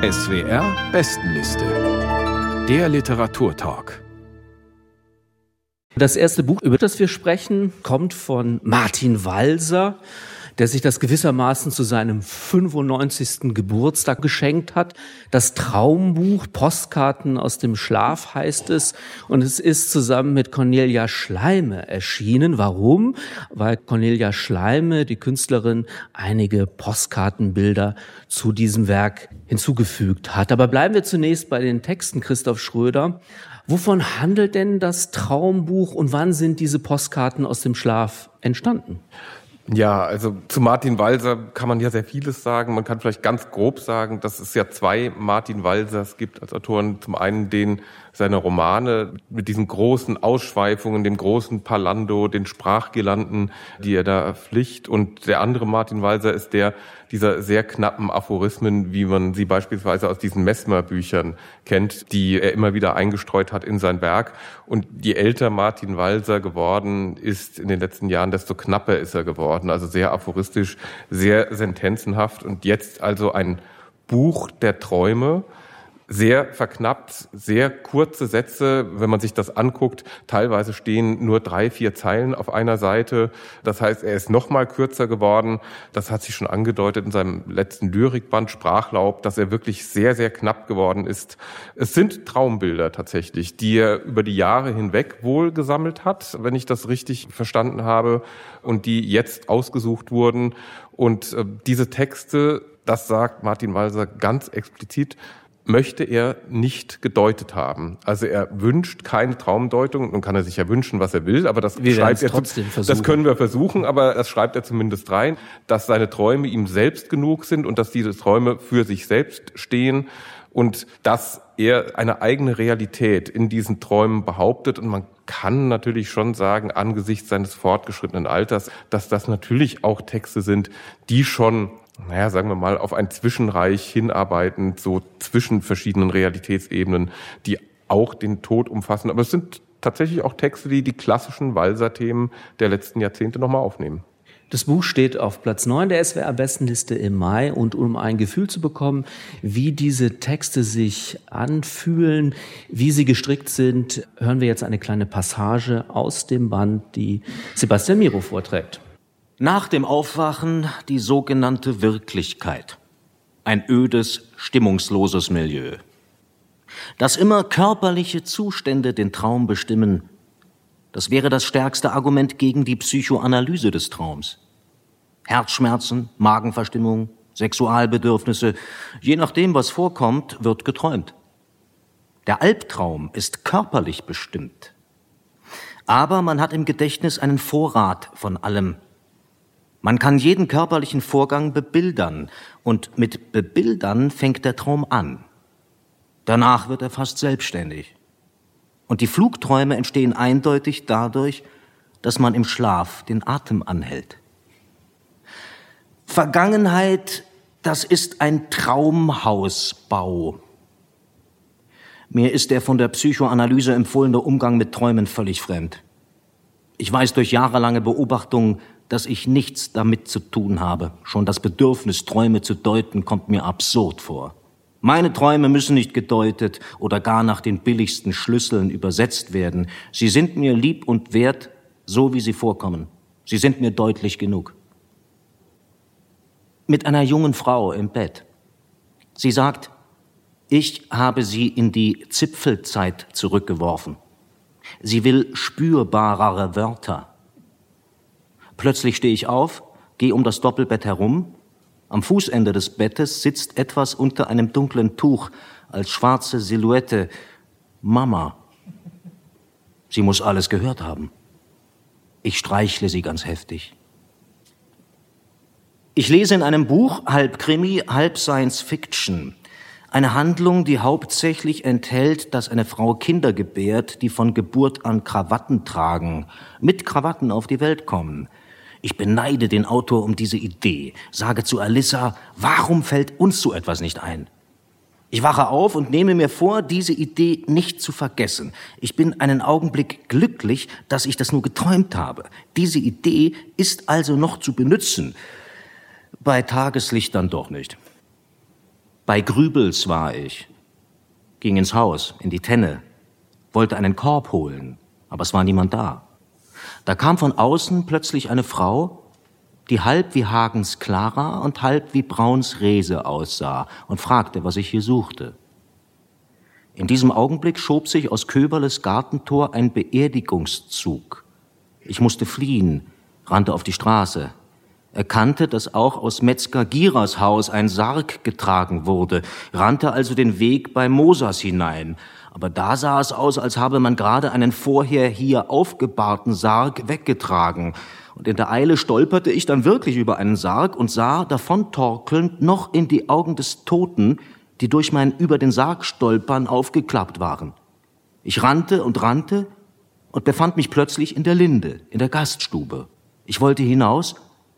SWR Bestenliste. Der Literaturtalk. Das erste Buch, über das wir sprechen, kommt von Martin Walser der sich das gewissermaßen zu seinem 95. Geburtstag geschenkt hat. Das Traumbuch Postkarten aus dem Schlaf heißt es und es ist zusammen mit Cornelia Schleime erschienen. Warum? Weil Cornelia Schleime, die Künstlerin, einige Postkartenbilder zu diesem Werk hinzugefügt hat. Aber bleiben wir zunächst bei den Texten Christoph Schröder. Wovon handelt denn das Traumbuch und wann sind diese Postkarten aus dem Schlaf entstanden? Ja, also zu Martin Walser kann man ja sehr vieles sagen. Man kann vielleicht ganz grob sagen, dass es ja zwei Martin Walsers gibt als Autoren. Zum einen den seine Romane mit diesen großen Ausschweifungen, dem großen Palando, den Sprachgirlanden, die er da pflicht. Und der andere Martin Walser ist der dieser sehr knappen Aphorismen, wie man sie beispielsweise aus diesen Messmer-Büchern kennt, die er immer wieder eingestreut hat in sein Werk. Und je älter Martin Walser geworden ist in den letzten Jahren, desto knapper ist er geworden. Also sehr aphoristisch, sehr sentenzenhaft. Und jetzt also ein Buch der Träume, sehr verknappt, sehr kurze Sätze. Wenn man sich das anguckt, teilweise stehen nur drei, vier Zeilen auf einer Seite. Das heißt, er ist noch mal kürzer geworden. Das hat sich schon angedeutet in seinem letzten Lyrikband Sprachlaub, dass er wirklich sehr, sehr knapp geworden ist. Es sind Traumbilder tatsächlich, die er über die Jahre hinweg wohl gesammelt hat, wenn ich das richtig verstanden habe, und die jetzt ausgesucht wurden. Und äh, diese Texte, das sagt Martin Walser ganz explizit, möchte er nicht gedeutet haben. Also er wünscht keine Traumdeutung. Nun kann er sich ja wünschen, was er will, aber das wir schreibt er trotzdem versuchen. Das können wir versuchen, aber das schreibt er zumindest rein, dass seine Träume ihm selbst genug sind und dass diese Träume für sich selbst stehen und dass er eine eigene Realität in diesen Träumen behauptet und man kann natürlich schon sagen, angesichts seines fortgeschrittenen Alters, dass das natürlich auch Texte sind, die schon naja, sagen wir mal, auf ein Zwischenreich hinarbeiten, so zwischen verschiedenen Realitätsebenen, die auch den Tod umfassen. Aber es sind tatsächlich auch Texte, die die klassischen Walser-Themen der letzten Jahrzehnte nochmal aufnehmen. Das Buch steht auf Platz 9 der SWR-Bestenliste im Mai und um ein Gefühl zu bekommen, wie diese Texte sich anfühlen, wie sie gestrickt sind, hören wir jetzt eine kleine Passage aus dem Band, die Sebastian Miro vorträgt. Nach dem Aufwachen die sogenannte Wirklichkeit. Ein ödes, stimmungsloses Milieu. Dass immer körperliche Zustände den Traum bestimmen, das wäre das stärkste Argument gegen die Psychoanalyse des Traums. Herzschmerzen, Magenverstimmung, Sexualbedürfnisse, je nachdem, was vorkommt, wird geträumt. Der Albtraum ist körperlich bestimmt. Aber man hat im Gedächtnis einen Vorrat von allem, man kann jeden körperlichen Vorgang bebildern und mit bebildern fängt der Traum an. Danach wird er fast selbstständig. Und die Flugträume entstehen eindeutig dadurch, dass man im Schlaf den Atem anhält. Vergangenheit, das ist ein Traumhausbau. Mir ist der von der Psychoanalyse empfohlene Umgang mit Träumen völlig fremd. Ich weiß durch jahrelange Beobachtung, dass ich nichts damit zu tun habe. Schon das Bedürfnis, Träume zu deuten, kommt mir absurd vor. Meine Träume müssen nicht gedeutet oder gar nach den billigsten Schlüsseln übersetzt werden. Sie sind mir lieb und wert, so wie sie vorkommen. Sie sind mir deutlich genug. Mit einer jungen Frau im Bett. Sie sagt, ich habe sie in die Zipfelzeit zurückgeworfen. Sie will spürbarere Wörter. Plötzlich stehe ich auf, gehe um das Doppelbett herum. Am Fußende des Bettes sitzt etwas unter einem dunklen Tuch als schwarze Silhouette. Mama. Sie muss alles gehört haben. Ich streichle sie ganz heftig. Ich lese in einem Buch, halb Krimi, halb Science Fiction, eine Handlung, die hauptsächlich enthält, dass eine Frau Kinder gebärt, die von Geburt an Krawatten tragen, mit Krawatten auf die Welt kommen. Ich beneide den Autor um diese Idee, sage zu Alissa, warum fällt uns so etwas nicht ein? Ich wache auf und nehme mir vor, diese Idee nicht zu vergessen. Ich bin einen Augenblick glücklich, dass ich das nur geträumt habe. Diese Idee ist also noch zu benützen. Bei Tageslicht dann doch nicht. Bei Grübels war ich, ging ins Haus, in die Tenne, wollte einen Korb holen, aber es war niemand da. Da kam von außen plötzlich eine Frau, die halb wie Hagens Clara und halb wie Brauns Rese aussah und fragte, was ich hier suchte. In diesem Augenblick schob sich aus Köberles Gartentor ein Beerdigungszug. Ich musste fliehen, rannte auf die Straße, erkannte, dass auch aus Metzger Giras Haus ein Sarg getragen wurde, rannte also den Weg bei Mosas hinein. Aber da sah es aus, als habe man gerade einen vorher hier aufgebahrten Sarg weggetragen. Und in der Eile stolperte ich dann wirklich über einen Sarg und sah davontorkelnd noch in die Augen des Toten, die durch mein über den Sarg stolpern aufgeklappt waren. Ich rannte und rannte und befand mich plötzlich in der Linde, in der Gaststube. Ich wollte hinaus,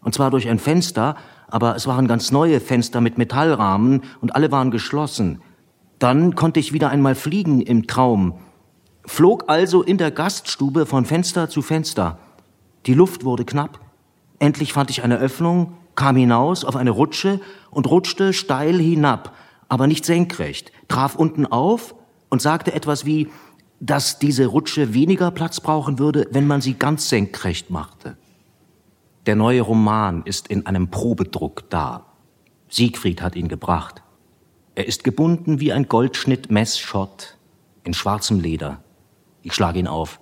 und zwar durch ein Fenster, aber es waren ganz neue Fenster mit Metallrahmen und alle waren geschlossen. Dann konnte ich wieder einmal fliegen im Traum, flog also in der Gaststube von Fenster zu Fenster. Die Luft wurde knapp. Endlich fand ich eine Öffnung, kam hinaus auf eine Rutsche und rutschte steil hinab, aber nicht senkrecht, traf unten auf und sagte etwas wie, dass diese Rutsche weniger Platz brauchen würde, wenn man sie ganz senkrecht machte. Der neue Roman ist in einem Probedruck da. Siegfried hat ihn gebracht. Er ist gebunden wie ein Goldschnitt-Messschott in schwarzem Leder. Ich schlage ihn auf.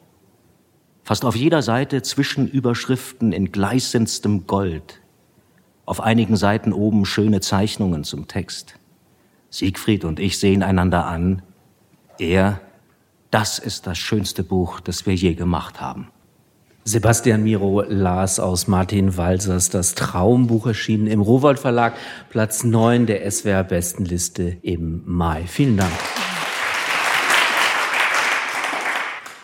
Fast auf jeder Seite Zwischenüberschriften in gleißendstem Gold. Auf einigen Seiten oben schöne Zeichnungen zum Text. Siegfried und ich sehen einander an. Er, das ist das schönste Buch, das wir je gemacht haben. Sebastian Miro las aus Martin Walsers das Traumbuch erschienen im Rowold Verlag, Platz 9 der SWR Bestenliste im Mai. Vielen Dank.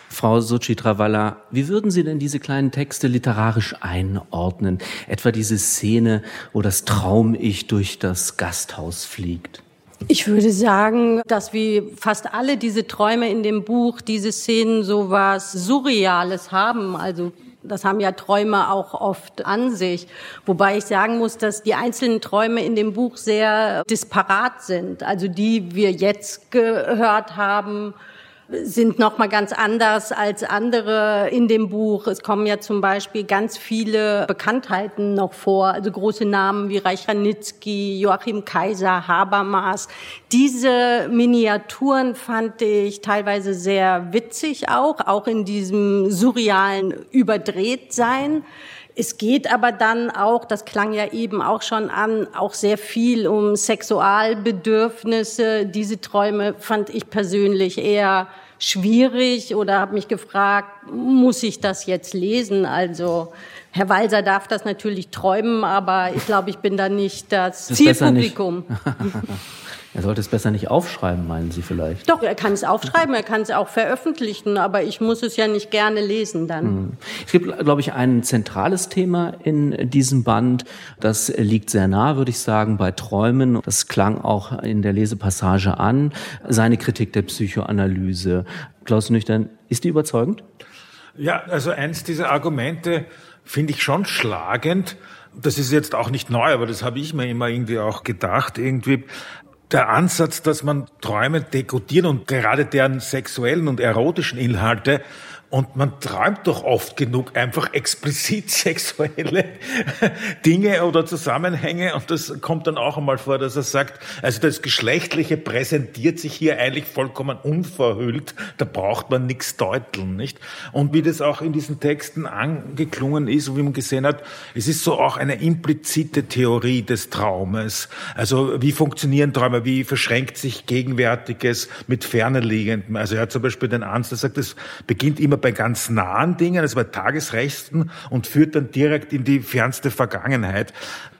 Frau Suchitrawalla, wie würden Sie denn diese kleinen Texte literarisch einordnen? Etwa diese Szene, wo das Traum-Ich durch das Gasthaus fliegt. Ich würde sagen, dass wie fast alle diese Träume in dem Buch, diese Szenen so was Surreales haben. Also das haben ja Träume auch oft an sich. Wobei ich sagen muss, dass die einzelnen Träume in dem Buch sehr disparat sind. Also die wir jetzt gehört haben, sind noch mal ganz anders als andere in dem Buch. Es kommen ja zum Beispiel ganz viele Bekanntheiten noch vor, also große Namen wie Reich Ranitzky, Joachim Kaiser, Habermas. Diese Miniaturen fand ich teilweise sehr witzig auch, auch in diesem surrealen Überdrehtsein. Es geht aber dann auch, das klang ja eben auch schon an, auch sehr viel um Sexualbedürfnisse. Diese Träume fand ich persönlich eher schwierig oder habe mich gefragt, muss ich das jetzt lesen? Also Herr Walser darf das natürlich träumen, aber ich glaube, ich bin da nicht das, das Zielpublikum. Er sollte es besser nicht aufschreiben, meinen Sie vielleicht? Doch, er kann es aufschreiben, er kann es auch veröffentlichen, aber ich muss es ja nicht gerne lesen dann. Hm. Es gibt, glaube ich, ein zentrales Thema in diesem Band. Das liegt sehr nah, würde ich sagen, bei Träumen. Das klang auch in der Lesepassage an. Seine Kritik der Psychoanalyse. Klaus Nüchtern, ist die überzeugend? Ja, also eins dieser Argumente finde ich schon schlagend. Das ist jetzt auch nicht neu, aber das habe ich mir immer irgendwie auch gedacht. Irgendwie der Ansatz, dass man Träume dekodieren und gerade deren sexuellen und erotischen Inhalte und man träumt doch oft genug einfach explizit sexuelle Dinge oder Zusammenhänge. Und das kommt dann auch einmal vor, dass er sagt, also das Geschlechtliche präsentiert sich hier eigentlich vollkommen unverhüllt. Da braucht man nichts deuteln, nicht? Und wie das auch in diesen Texten angeklungen ist, wie man gesehen hat, es ist so auch eine implizite Theorie des Traumes. Also wie funktionieren Träume? Wie verschränkt sich Gegenwärtiges mit Ferneliegendem? Also er hat zum Beispiel den Ansatz, er sagt, es beginnt immer bei ganz nahen Dingen, also bei Tagesrechten und führt dann direkt in die fernste Vergangenheit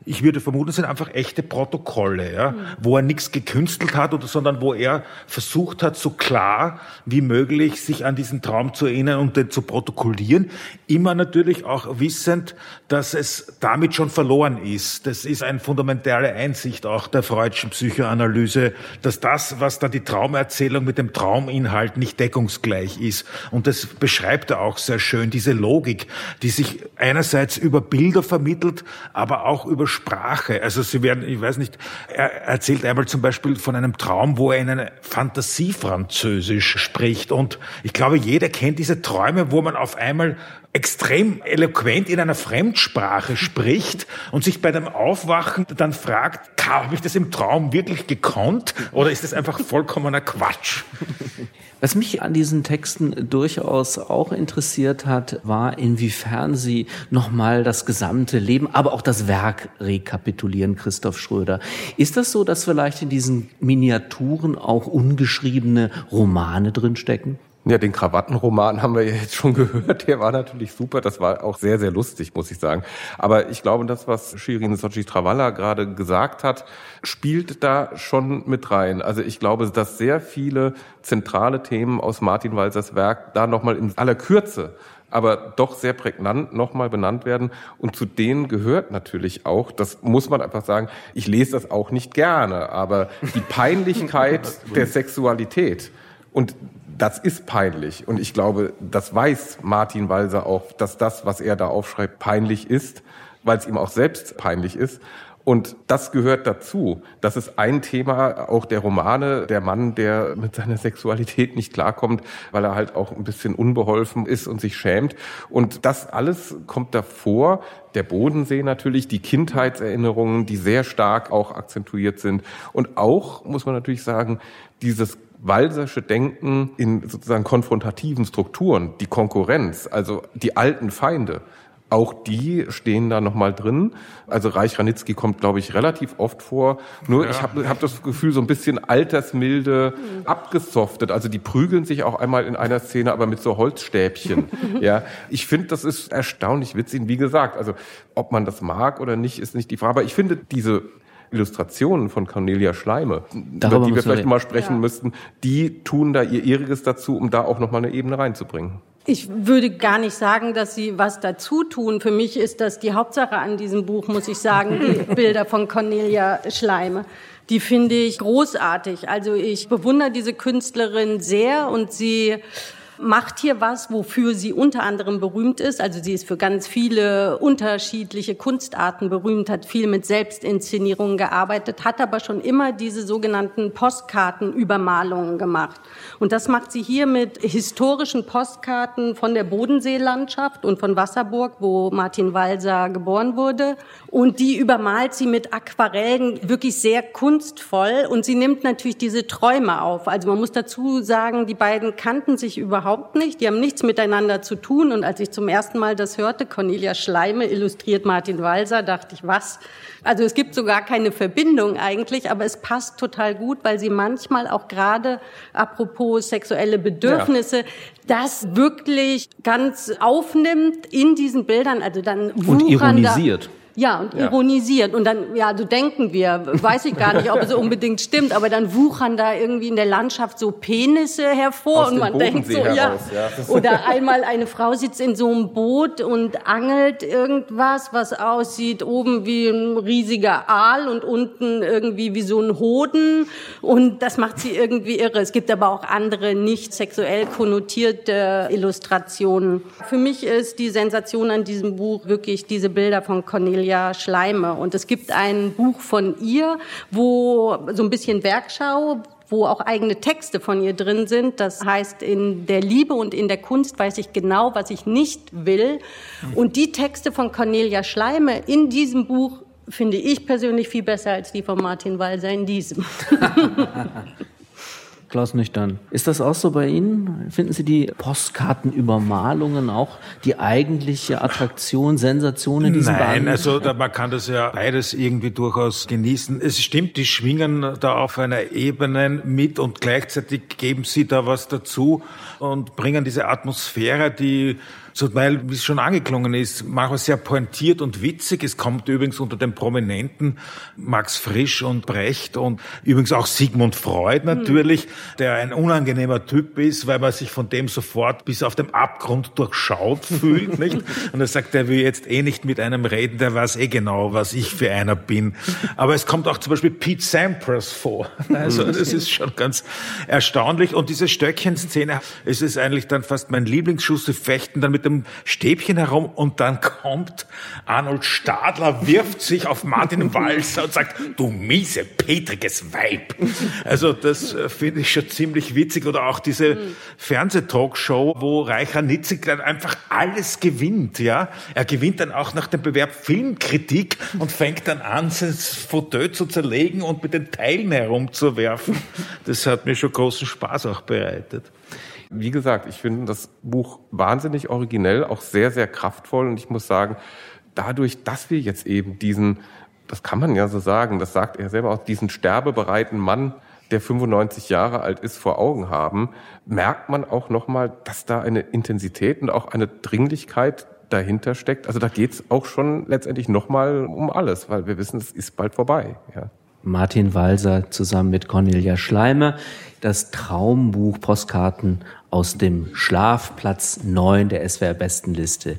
ich würde vermuten, es sind einfach echte Protokolle, ja, mhm. wo er nichts gekünstelt hat, oder, sondern wo er versucht hat, so klar wie möglich sich an diesen Traum zu erinnern und den zu protokollieren. Immer natürlich auch wissend, dass es damit schon verloren ist. Das ist eine fundamentale Einsicht auch der freudschen Psychoanalyse, dass das, was da die Traumerzählung mit dem Trauminhalt nicht deckungsgleich ist. Und das beschreibt er auch sehr schön, diese Logik, die sich einerseits über Bilder vermittelt, aber auch über Sprache. Also sie werden, ich weiß nicht, er erzählt einmal zum Beispiel von einem Traum, wo er in eine Fantasiefranzösisch spricht. Und ich glaube, jeder kennt diese Träume, wo man auf einmal extrem eloquent in einer Fremdsprache spricht und sich bei dem Aufwachen dann fragt, habe ich das im Traum wirklich gekonnt oder ist das einfach vollkommener Quatsch? Was mich an diesen Texten durchaus auch interessiert hat, war, inwiefern sie nochmal das gesamte Leben, aber auch das Werk rekapitulieren, Christoph Schröder. Ist das so, dass vielleicht in diesen Miniaturen auch ungeschriebene Romane drinstecken? Ja, den Krawattenroman haben wir ja jetzt schon gehört. Der war natürlich super. Das war auch sehr, sehr lustig, muss ich sagen. Aber ich glaube, das, was Shirin Sochi Travalla gerade gesagt hat, spielt da schon mit rein. Also ich glaube, dass sehr viele zentrale Themen aus Martin Walsers Werk da nochmal in aller Kürze aber doch sehr prägnant nochmal benannt werden. Und zu denen gehört natürlich auch, das muss man einfach sagen, ich lese das auch nicht gerne, aber die Peinlichkeit der Sexualität und das ist peinlich. Und ich glaube, das weiß Martin Walser auch, dass das, was er da aufschreibt, peinlich ist, weil es ihm auch selbst peinlich ist. Und das gehört dazu. Das ist ein Thema auch der Romane, der Mann, der mit seiner Sexualität nicht klarkommt, weil er halt auch ein bisschen unbeholfen ist und sich schämt. Und das alles kommt davor. Der Bodensee natürlich, die Kindheitserinnerungen, die sehr stark auch akzentuiert sind. Und auch, muss man natürlich sagen, dieses Walsersche Denken in sozusagen konfrontativen Strukturen, die Konkurrenz, also die alten Feinde, auch die stehen da nochmal drin. Also Reich Ranitzky kommt, glaube ich, relativ oft vor. Nur ja. ich habe hab das Gefühl, so ein bisschen altersmilde mhm. abgesoftet. Also die prügeln sich auch einmal in einer Szene, aber mit so Holzstäbchen. ja, ich finde, das ist erstaunlich witzig. Wie gesagt, also ob man das mag oder nicht, ist nicht die Frage. Aber ich finde diese Illustrationen von Cornelia Schleime, Darüber über die wir vielleicht mal sprechen ja. müssten, die tun da ihr Ihriges dazu, um da auch nochmal eine Ebene reinzubringen. Ich würde gar nicht sagen, dass sie was dazu tun. Für mich ist das die Hauptsache an diesem Buch, muss ich sagen, die Bilder von Cornelia Schleime. Die finde ich großartig. Also ich bewundere diese Künstlerin sehr und sie macht hier was, wofür sie unter anderem berühmt ist. Also sie ist für ganz viele unterschiedliche Kunstarten berühmt, hat viel mit Selbstinszenierungen gearbeitet, hat aber schon immer diese sogenannten Postkartenübermalungen gemacht. Und das macht sie hier mit historischen Postkarten von der Bodenseelandschaft und von Wasserburg, wo Martin Walser geboren wurde. Und die übermalt sie mit Aquarellen wirklich sehr kunstvoll. Und sie nimmt natürlich diese Träume auf. Also man muss dazu sagen, die beiden kannten sich überhaupt nicht. Die haben nichts miteinander zu tun. Und als ich zum ersten Mal das hörte, Cornelia Schleime illustriert Martin Walser, dachte ich, was? Also es gibt sogar keine Verbindung eigentlich, aber es passt total gut, weil sie manchmal auch gerade, apropos sexuelle Bedürfnisse, ja das wirklich ganz aufnimmt in diesen Bildern, also dann und ironisiert. Ja, und ja. ironisiert. Und dann, ja, so denken wir, weiß ich gar nicht, ob es unbedingt stimmt, aber dann wuchern da irgendwie in der Landschaft so Penisse hervor Aus und man denkt so, heraus, ja. ja. Oder einmal eine Frau sitzt in so einem Boot und angelt irgendwas, was aussieht oben wie ein riesiger Aal und unten irgendwie wie so ein Hoden. Und das macht sie irgendwie irre. Es gibt aber auch andere nicht sexuell konnotierte Illustrationen. Für mich ist die Sensation an diesem Buch wirklich diese Bilder von Cornelia Cornelia Schleime. Und es gibt ein Buch von ihr, wo so ein bisschen Werkschau, wo auch eigene Texte von ihr drin sind. Das heißt, in der Liebe und in der Kunst weiß ich genau, was ich nicht will. Und die Texte von Cornelia Schleime in diesem Buch finde ich persönlich viel besser als die von Martin Walser in diesem. Klaus Nüchtern. Ist das auch so bei Ihnen? Finden Sie die Postkartenübermalungen auch die eigentliche Attraktion, Sensation in diesem Nein, Band? also da, man kann das ja beides irgendwie durchaus genießen. Es stimmt, die schwingen da auf einer Ebene mit und gleichzeitig geben sie da was dazu und bringen diese Atmosphäre, die so, weil, wie es schon angeklungen ist, manchmal sehr pointiert und witzig. Es kommt übrigens unter den Prominenten Max Frisch und Brecht und übrigens auch Sigmund Freud natürlich, mhm. der ein unangenehmer Typ ist, weil man sich von dem sofort bis auf dem Abgrund durchschaut fühlt, nicht? Und er sagt, er will jetzt eh nicht mit einem reden, der weiß eh genau, was ich für einer bin. Aber es kommt auch zum Beispiel Pete Sampras vor. Also, das ist schon ganz erstaunlich. Und diese Stöckchenszene, es ist eigentlich dann fast mein Lieblingsschuss, sie fechten dann mit dem Stäbchen herum und dann kommt Arnold Stadler, wirft sich auf Martin Walser und sagt, du miese, petriges Weib. Also das äh, finde ich schon ziemlich witzig. Oder auch diese mhm. Fernsehtalkshow, wo Reicher Nitzig dann einfach alles gewinnt. Ja, Er gewinnt dann auch nach dem Bewerb Filmkritik und fängt dann an, sein Fauteuil zu zerlegen und mit den Teilen herumzuwerfen. Das hat mir schon großen Spaß auch bereitet. Wie gesagt, ich finde das Buch wahnsinnig originell, auch sehr, sehr kraftvoll. Und ich muss sagen, dadurch, dass wir jetzt eben diesen, das kann man ja so sagen, das sagt er selber auch, diesen sterbebereiten Mann, der 95 Jahre alt ist, vor Augen haben, merkt man auch nochmal, dass da eine Intensität und auch eine Dringlichkeit dahinter steckt. Also da geht's auch schon letztendlich nochmal um alles, weil wir wissen, es ist bald vorbei. Ja. Martin Walser zusammen mit Cornelia Schleimer das Traumbuch Postkarten aus dem Schlafplatz 9 der SWR Bestenliste